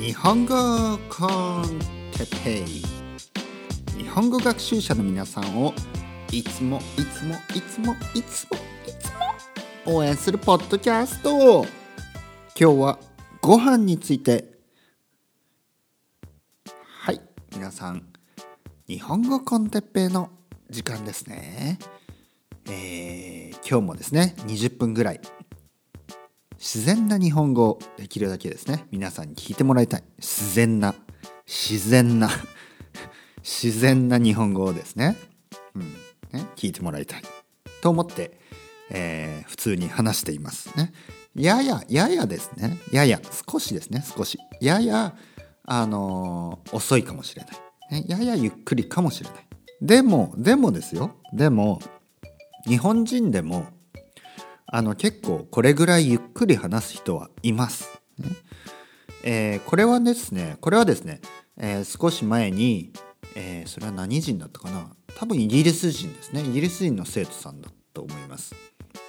日本語コンテッペイ。日本語学習者の皆さんをいつもいつもいつもいつもいつも応援するポッドキャスト。今日はご飯について。はい皆さん日本語コンテッペイの時間ですね。えー、今日もですね20分ぐらい自然な日本語をできるだけですね。皆さんに聞いてもらいたい。自然な。自然な。自然な日本語をですね,、うん、ね聞いてもらいたい。と思って、えー、普通に話していますね。ややややですね。やや。少しですね。少し。ややあのー、遅いかもしれない、ね、ややゆっくりかもしれない。でもでもですよ。でも日本人でもあの結構これぐらいゆっくり話す人はいます。ねえー、これはですねこれはですね、えー、少し前に、えー、それは何人だったかな？多分イギリス人ですねイギリス人の生徒さんだと思います。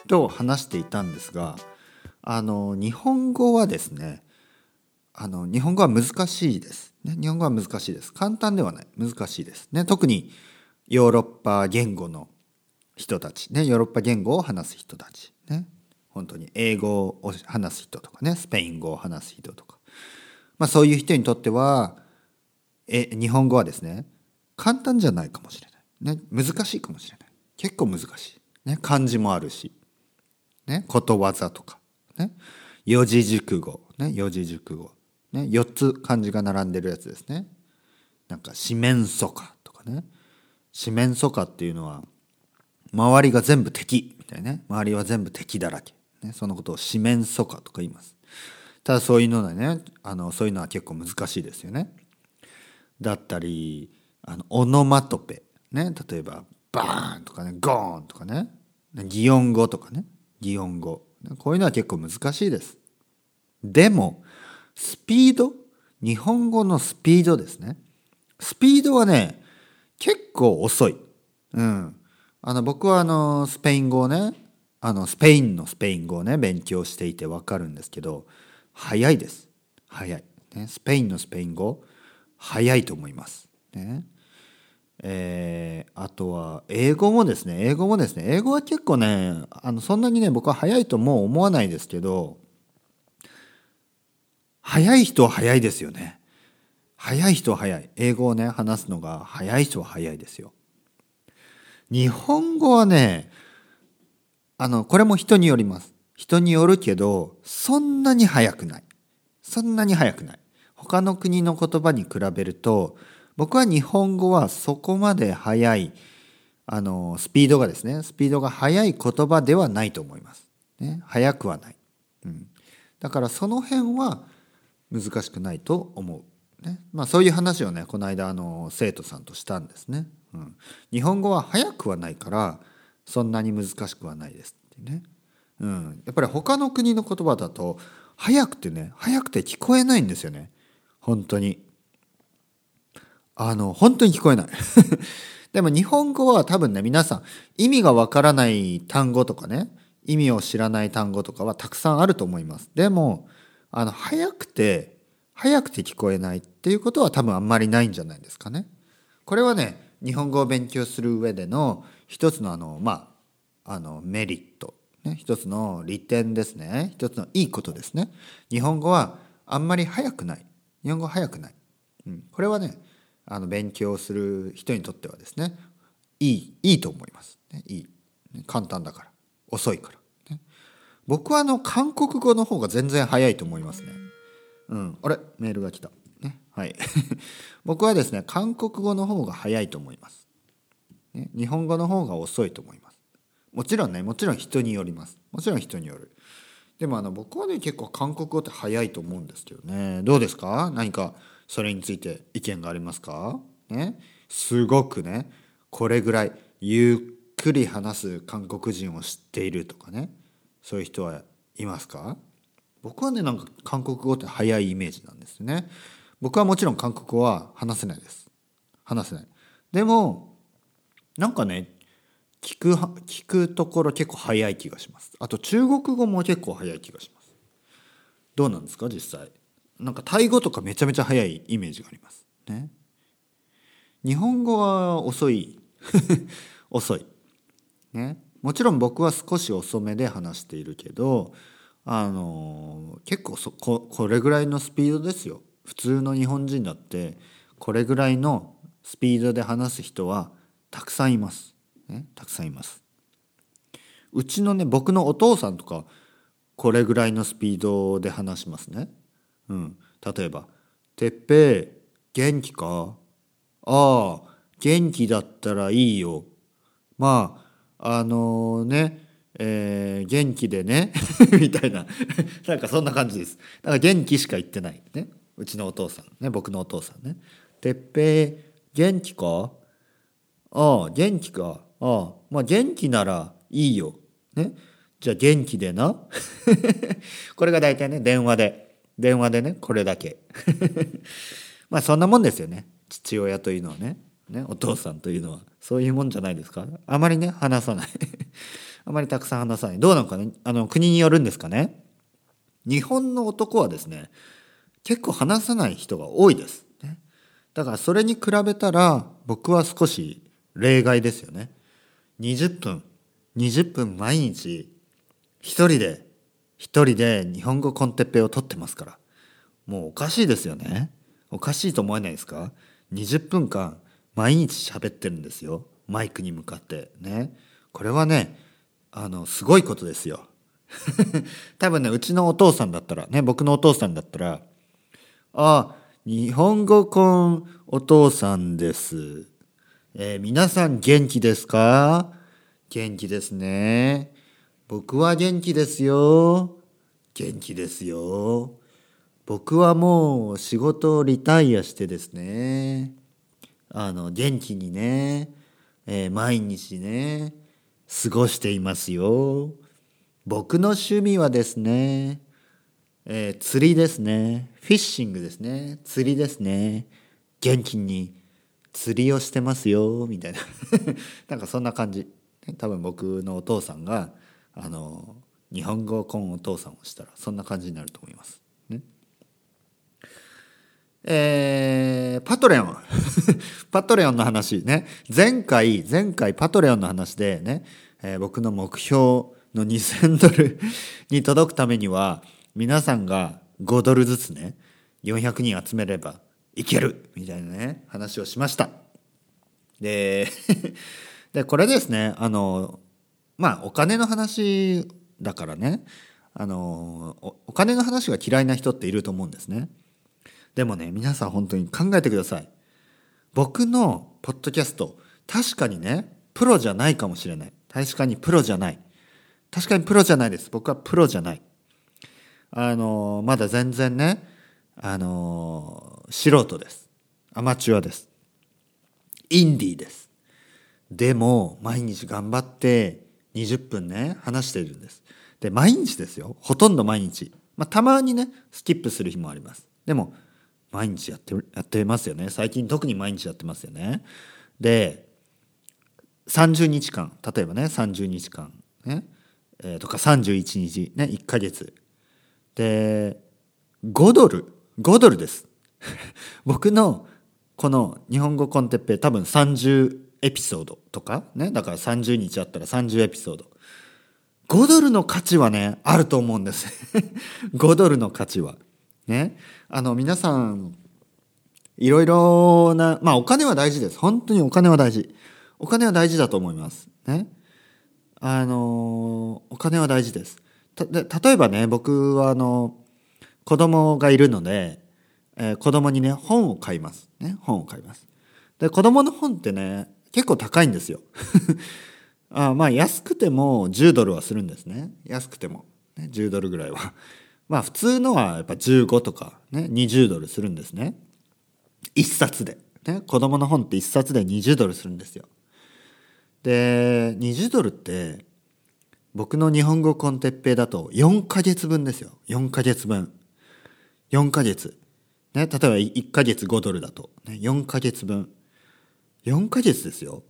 と話していたんですがあの日本語はですねあの日本語は難しいです、ね。日本語は難しいです。簡単ではない難しいです。ね、特にヨーロッパ言語の人たち、ね、ヨーロッパ言語を話す人たち、ね、本当に英語を話す人とかね。スペイン語を話す人とか、まあ、そういう人にとってはえ日本語はですね簡単じゃないかもしれない、ね、難しいかもしれない。結構難しい、ね、漢字もあるし、ね、ことわざとか、ね、四字熟語、ね、四字熟語、ね、4つ漢字が並んでるやつですね。なんか四面楚歌とかね。四面楚歌っていうのは周りが全部敵。たいね周りは全部敵だらけ、ね、そのことを四面楚歌とか言います。ただそういうのはねあのそういうのは結構難しいですよね。だったりあのオノマトペ。ね例えばバーンとかねゴーンとかね。擬音語とかね。擬音語。こういうのは結構難しいです。でもスピード？日本語のスピードですね。スピードはね結構遅い。うん。あの僕はあのスペイン語をねあのスペインのスペイン語をね勉強していて分かるんですけど早いです。早い、ね、スペインのスペイン語早いと思います、ね。えー、あとは英語もですね英語もですね英語は結構ねあのそんなにね僕は早いともう思わないですけど早い人は早いですよね。早い人は早い。英語をね話すのが早い人は早いですよ。日本語はね、あの、これも人によります。人によるけど、そんなに速くない。そんなに速くない。他の国の言葉に比べると、僕は日本語はそこまで速い、あの、スピードがですね、スピードが速い言葉ではないと思います。ね、速くはない。うん。だからその辺は難しくないと思う。ね。まあそういう話をね、この間、あの、生徒さんとしたんですね。うん、日本語は早くはないからそんなに難しくはないですってね、うん、やっぱり他の国の言葉だと早くてね早くて聞こえないんですよね。本当に。あの本当に聞こえない。でも日本語は多分ね皆さん意味がわからない単語とかね意味を知らない単語とかはたくさんあると思います。でもあの早くて早くて聞こえないっていうことは多分あんまりないんじゃないですかね。これはね日本語を勉強する上での一つのあのまああのメリット、ね、一つの利点ですね。一つのいいことですね。日本語はあんまり早くない。日本語早くない、うん、これはねあの勉強する人にとってはですねいいいいと思います、ね、いい。簡単だから。遅いから、ね、僕はあの韓国語の方が全然早いと思いますね。うん。あれ？メールが来た。はい。僕はですね韓国語の方が早いと思います、ね、日本語の方が遅いと思います。もちろんねもちろん人によります。もちろん人による。でもあの僕はね結構韓国語って早いと思うんですけどね。どうですか？何かそれについて意見がありますか？ね？すごくねこれぐらいゆっくり話す韓国人を知っているとかね。そういう人はいますか？僕はねなんか韓国語って早いイメージなんですね。僕はもちろん韓国語は話せないです。話せない。でもなんかね聞く聞くところ結構早い気がします。あと中国語も結構早い気がします。どうなんですか実際。なんかタイ語とかめちゃめちゃ早いイメージがあります。ね。日本語は遅い。遅い。ね。もちろん僕は少し遅めで話しているけどあの結構そここれぐらいのスピードですよ。普通の日本人だってこれぐらいのスピードで話す人はたくさんいます、ね、たくさんいます。うちのね僕のお父さんとかこれぐらいのスピードで話しますね。うん、例えば「てっぺい元気か？ああ元気だったらいいよ」まああのー、ねえー、元気でね みたいな。なんかそんな感じです。だから元気しか言ってない。ね。うちのお父さん。ね僕のお父さんね「てっぺい元気か？ああ元気か。ああまあ元気ならいいよ」ね？じゃあ元気でな。これが大体ね電話で。電話でねこれだけ。まあそんなもんですよね。父親というのはね。ねお父さんというのは。そういうもんじゃないですか？あまりね話さない。あまりたくさん話さない。どうなのかね？あの国によるんですかね？日本の男はですね結構話さない人が多いです、ね、だからそれに比べたら僕は少し例外ですよね。20分20分毎日一人で一人で日本語コンテッペを取ってますから。もうおかしいですよね。おかしいと思えないですか？20分間毎日喋ってるんですよ。マイクに向かって。ね。これはねあのすごいことですよ。多分ねうちのお父さんだったらね僕のお父さんだったら「あ日本語コンお父さんです」えー、皆さん元気ですか？元気ですね。僕は元気ですよ。元気ですよ。僕はもう仕事をリタイアしてですね、あの、元気にね、えー、毎日ね、過ごしていますよ。僕の趣味はですね、えー、釣りですね。フィッシングですね。釣りですね。元気に釣りをしてますよ、みたいな。なんかそんな感じ。多分僕のお父さんが、あの日本語コンお父さんをしたらそんな感じになると思います。ね、えー、パトレオン パトレオンの話ね前回前回パトレオンの話でね、えー、僕の目標の2000ドルに届くためには皆さんが5ドルずつね400人集めればいけるみたいなね話をしました。で でこれですねあのまあお金の話だからねあのお金の話が嫌いな人っていると思うんですね。でもね皆さん本当に考えてください。僕のポッドキャスト確かにねプロじゃないかもしれない。確かにプロじゃない。確かにプロじゃないです。僕はプロじゃない。あのまだ全然ねあの素人です。アマチュアです。インディーです。でも毎日頑張って20分ね話しているんです。で毎日ですよ。ほとんど毎日、まあ、たまにねスキップする日もあります。でも毎日やってやってますよね。最近特に毎日やってますよね。で30日間。例えばね30日間ね、えー、とか31日ね1ヶ月。で5ドル。5ドルです。僕のこの日本語コンテッペ多分30エピソードとかねだから30日あったら30エピソード。5ドルの価値はねあると思うんです。5ドルの価値は。ね。あの皆さんいろいろなまあお金は大事です。本当にお金は大事。お金は大事だと思います。ね。あのお金は大事です。例えばね僕はあの子供がいるので、えー、子供にね本を買います。ね本を買います。で子供の本ってね結構高いんですよ。あまあ安くても10ドルはするんですね。安くても、ね、10ドルぐらいは。まあ普通のはやっぱ15とか、ね、20ドルするんですね。1冊で、ね、子供の本って1冊で20ドルするんですよ。で20ドルって僕の日本語コンテッペイだと4ヶ月分ですよ。4ヶ月分。4ヶ月。ね例えば1ヶ月5ドルだと、ね、4ヶ月分。4ヶ月ですよ。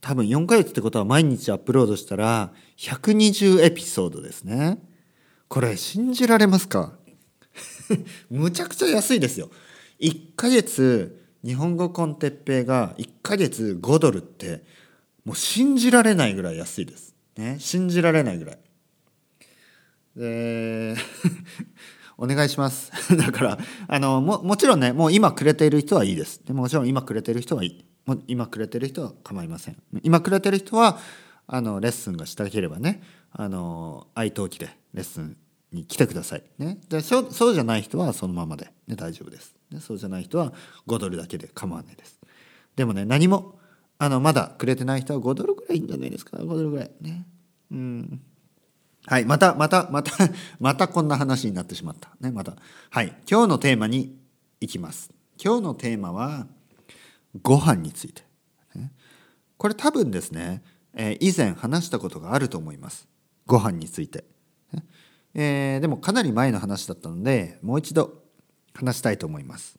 多分4ヶ月ってことは毎日アップロードしたら120エピソードですね。これ信じられますか？むちゃくちゃ安いですよ。1ヶ月日本語コンテッペイが1ヶ月5ドルってもう信じられないぐらい安いです。ね信じられないぐらい。で お願いします。だからあのももちろんねもう今くれている人はいいです。でもちろん今くれている人はいい。も今くれてる人は構いません。今くれてる人はあのレッスンがしたければねあの愛登記でレッスンに来てください、ね、でそうそうじゃない人はそのままで、ね、大丈夫です、ね、そうじゃない人は5ドルだけで構わないです。でもね何もあのまだくれてない人は5ドルぐらいいいんじゃないですか？5ドルぐらいね。うん。はいまたまたまた またこんな話になってしまった。ねまた。はい今日のテーマに行きます。今日のテーマはご飯について、これ多分ですね、えー、以前話したことがあると思います。ご飯について、ね。えー、でもかなり前の話だったのでもう一度話したいと思います。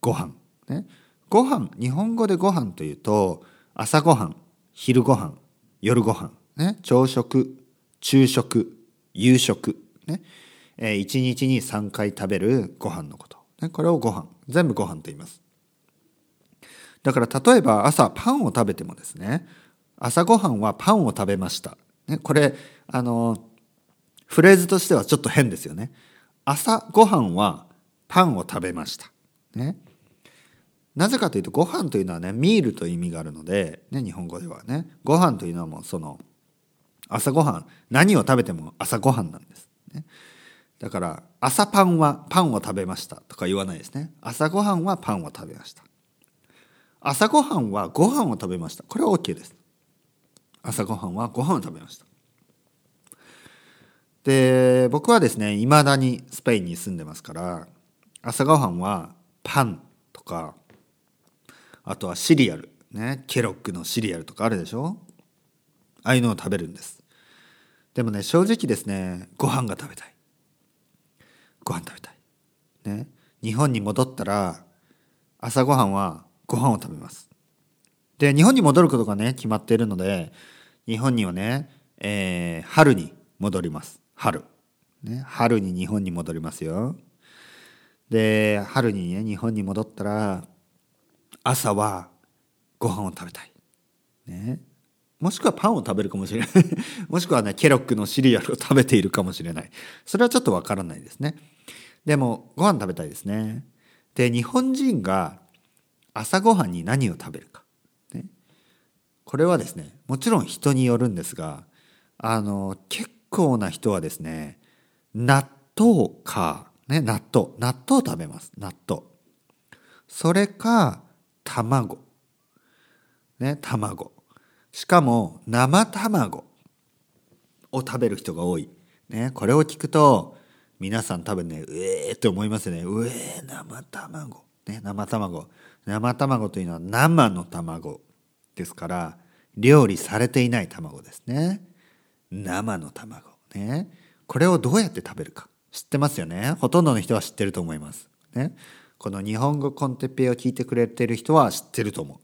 ご飯。ね。ご飯日本語でご飯というと朝ごはん昼ごはん夜ごはん。ね。朝食昼食夕食。ね、えー、1日に3回食べるご飯のこと、ね、これをご飯全部ご飯と言います。だから例えば朝パンを食べてもですね朝ごはんはパンを食べました、ね、これあのフレーズとしてはちょっと変ですよね。朝ごはんはパンを食べました、ね、なぜかというとご飯というのはねミールという意味があるので、ね、日本語ではね。ご飯というのはもうその朝ごはん。何を食べても朝ごはんなんです、ね、だから朝パンはパンを食べましたとか言わないですね。朝ごはんはパンを食べました。朝ごはんはご飯を食べました。これは OK です。朝ごはんはご飯を食べました。で僕はですねいまだにスペインに住んでますから朝ごはんはパンとかあとはシリアルねケロックのシリアルとかあるでしょ？ああいうのを食べるんですでもね正直ですねご飯が食べたいご飯食べたいね日本に戻ったら朝ごはんはご飯を食べます。で、日本に戻ることがね、決まっているので、日本にはね、えー、春に戻ります。春。ね、春に日本に戻りますよ。で、春にね、日本に戻ったら、朝はご飯を食べたい。ね。もしくはパンを食べるかもしれない。もしくはね、ケロックのシリアルを食べているかもしれない。それはちょっとわからないですね。でも、ご飯食べたいですね。で、日本人が朝ごはんに何を食べるか、ね、これはですねもちろん人によるんですがあの結構な人はですね納豆か、ね、納豆納豆食べます納豆それか卵。ね卵。しかも生卵を食べる人が多い、ね、これを聞くと皆さん多分ねうえーって思いますね。うえー生卵。ね生卵。生卵というのは生の卵ですから料理されていない卵ですね。生の卵。ねこれをどうやって食べるか。知ってますよね。ほとんどの人は知ってると思います。ね。この日本語コンテッペイを聞いてくれてる人は知ってると思う。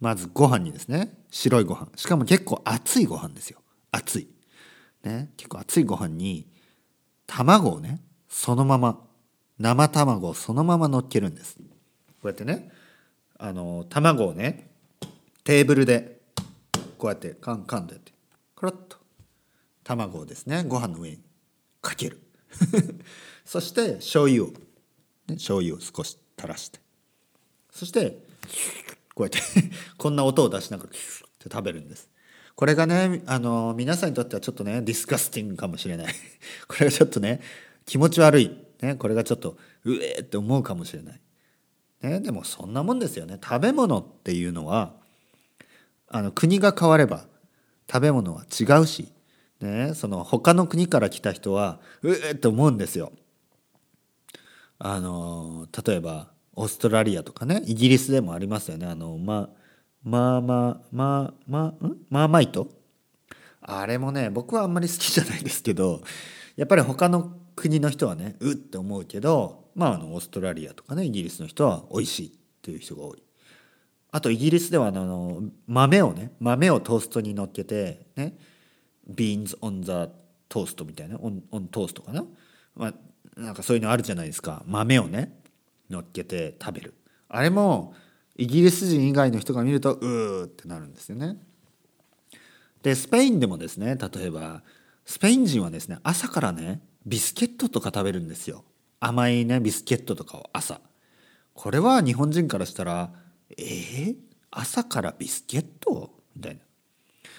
まずご飯にですね。白いご飯。しかも結構熱いご飯ですよ。熱い。ね。結構熱いご飯に卵をねそのまま生卵をそのまま乗っけるんです。こうやってねあの卵をねテーブルでこうやってカンカンとやってコロッと卵をですねご飯の上にかける。そして醤油を、ね、醤油を少し垂らして。そしてこうやって こんな音を出しながらって食べるんです。これがねあの皆さんにとってはちょっとねディスカスティングかもしれない。これがちょっとね気持ち悪い、ね、これがちょっとうえって思うかもしれない。ね、でもそんなもんですよね。食べ物っていうのはあの国が変われば食べ物は違うし、ね、その他の国から来た人はうえって思うんですよ。あの例えばオーストラリアとかねイギリスでもありますよね。あのままあまあまあまあん？マーマイトあれもね僕はあんまり好きじゃないですけどやっぱり他の国の人はねうって思うけどまあ、あのオーストラリアとかねイギリスの人は美味しいっていう人が多い。あとイギリスではあの豆をね豆をトーストに乗っけてね beans on the toast みたいなオン on toast かな、まあ、なんかそういうのあるじゃないですか。豆をね乗っけて食べる。あれもイギリス人以外の人が見るとうーってなるんですよね。でスペインでもですね例えばスペイン人はですね朝からねビスケットとか食べるんですよ。甘いねビスケットとかを朝。これは日本人からしたらえー、朝からビスケット？みたいな。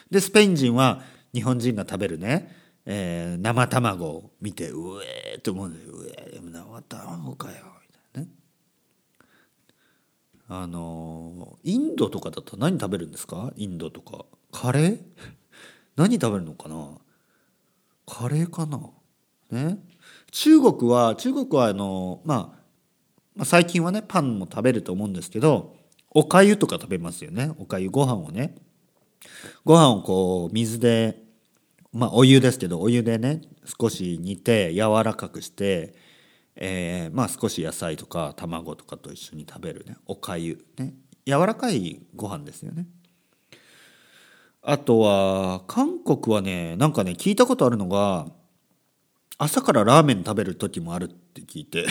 でスペイン人は日本人が食べるね、えー、生卵を見てうえーって思うんでうえー生卵かよ。みたいなね。あのインドとかだと何食べるんですか？インドとか。カレー？何食べるのかな？カレーかな？ね？中国は中国はあの、まあ、まあ最近はねパンも食べると思うんですけどおかゆとか食べますよね。おかゆご飯をね。ご飯をこう水でまあお湯ですけどお湯でね少し煮て柔らかくして、えー、まあ少し野菜とか卵とかと一緒に食べるね。おかゆね。柔らかいご飯ですよね。あとは韓国はねなんかね聞いたことあるのが朝からラーメン食べる時もあるって聞いて。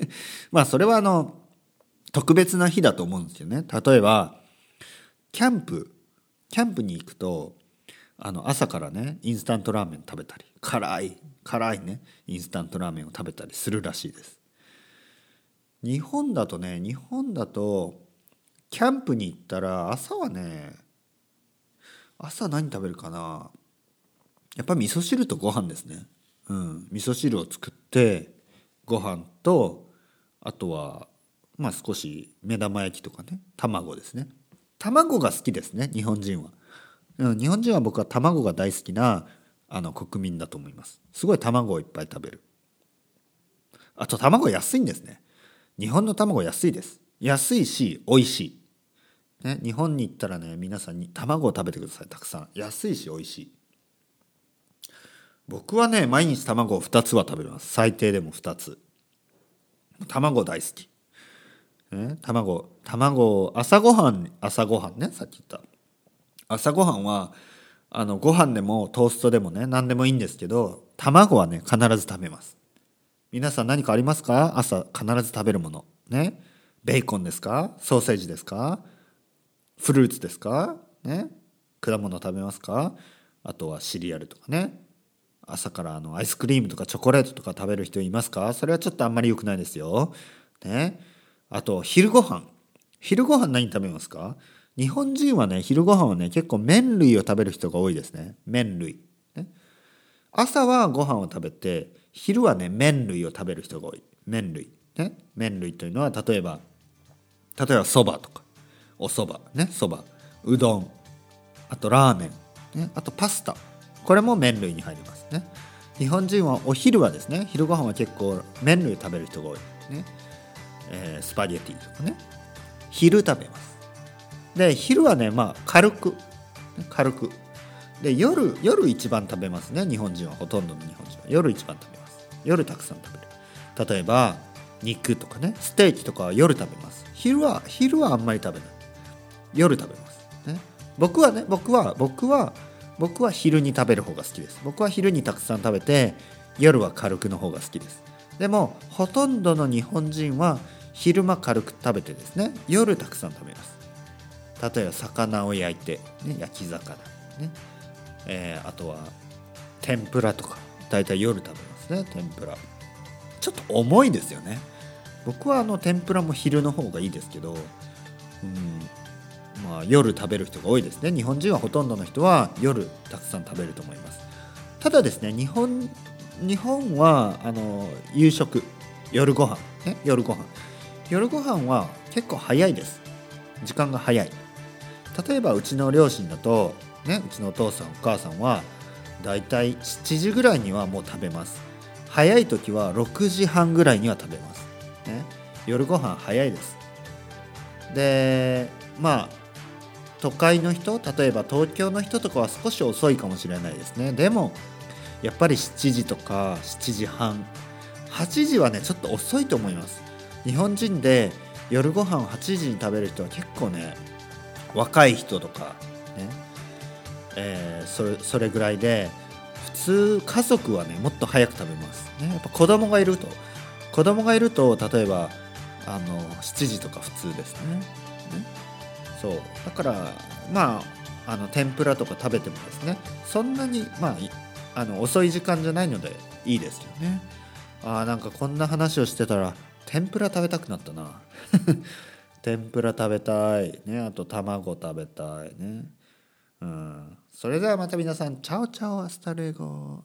まあそれはあの特別な日だと思うんですよね。例えばキャンプ。キャンプに行くとあの朝からねインスタントラーメン食べたり辛い辛いねインスタントラーメンを食べたりするらしいです。日本だとね日本だとキャンプに行ったら朝はね朝何食べるかなやっぱ味噌汁とご飯ですね。うん味噌汁を作ってご飯とあとはまあ少し目玉焼きとかね卵ですね。卵が好きですね日本人は、日本人は僕は卵が大好きなあの国民だと思います。すごい卵をいっぱい食べる。あと卵安いんですね。日本の卵安いです。安いし美味しい。ね、日本に行ったらね皆さんに卵を食べてください。たくさん。安いし美味しい。僕はね毎日卵を2つは食べます。最低でも2つ。卵大好き、ね、卵卵朝ごはん朝ごはんねさっき言った。朝ごはんはあのご飯でもトーストでもね何でもいいんですけど卵はね必ず食べます。皆さん何かありますか？朝必ず食べるもの。ね？ベーコンですか？ソーセージですか？フルーツですか？ね？果物食べますか？あとはシリアルとかね。朝からあのアイスクリームとかチョコレートとか食べる人いますか？それはちょっとあんまり良くないですよ。ね？あと昼ご飯。昼ご飯何食べますか？日本人はね昼ご飯はね結構麺類を食べる人が多いですね。麺類、ね、朝はご飯を食べて昼はね麺類を食べる人が多い。麺類。ね。麺類というのは例えば例えばそばとか。おそば。ね。そば。うどん。あとラーメン、ね、あとパスタ。これも麺類に入ります。ね。日本人はお昼はですね昼ご飯は結構麺類食べる人が多い。ね、えー、スパゲティとかね。昼食べます。で昼はねまあ軽く。軽く。で夜夜一番食べますね日本人はほとんどの日本人は。夜一番食べます。夜たくさん食べる。例えば肉とかねステーキとかは夜食べます。昼は昼はあんまり食べない。夜食べます、ね、僕はね僕は僕は僕は昼に食べる方が好きです。僕は昼にたくさん食べて夜は軽くの方が好きです。でもほとんどの日本人は昼間軽く食べてですね夜たくさん食べます。例えば魚を焼いて、ね、焼き魚ね、えー、あとは天ぷらとか大体夜食べますね天ぷら。ちょっと重いですよね。僕はあの天ぷらも昼の方がいいですけどうんまあ、夜食べる人が多いですね。日本人はほとんどの人は夜たくさん食べると思います。ただですね日本日本はあの夕食夜ご飯ね夜ご飯。夜ご飯は結構早いです。時間が早い例えばうちの両親だとねうちのお父さんお母さんはだいたい7時ぐらいにはもう食べます。早い時は6時半ぐらいには食べます、ね、夜ご飯早いです。でまあ都会の人例えば東京の人とかは少し遅いかもしれないですね。でもやっぱり7時とか7時半8時はねちょっと遅いと思います。日本人で夜ご飯を8時に食べる人は結構ね若い人とかね、えー、それそれぐらいで普通家族はねもっと早く食べます、ね、やっぱ子供がいると。子供がいると例えばあの7時とか普通ですね。ねそう。だからまああの天ぷらとか食べてもですねそんなにまああの遅い時間じゃないのでいいですよね。あなんかこんな話をしてたら天ぷら食べたくなったな。天ぷら食べたい。ねあと卵食べたい。ね。うん。それではまた皆さん chao chao hasta luego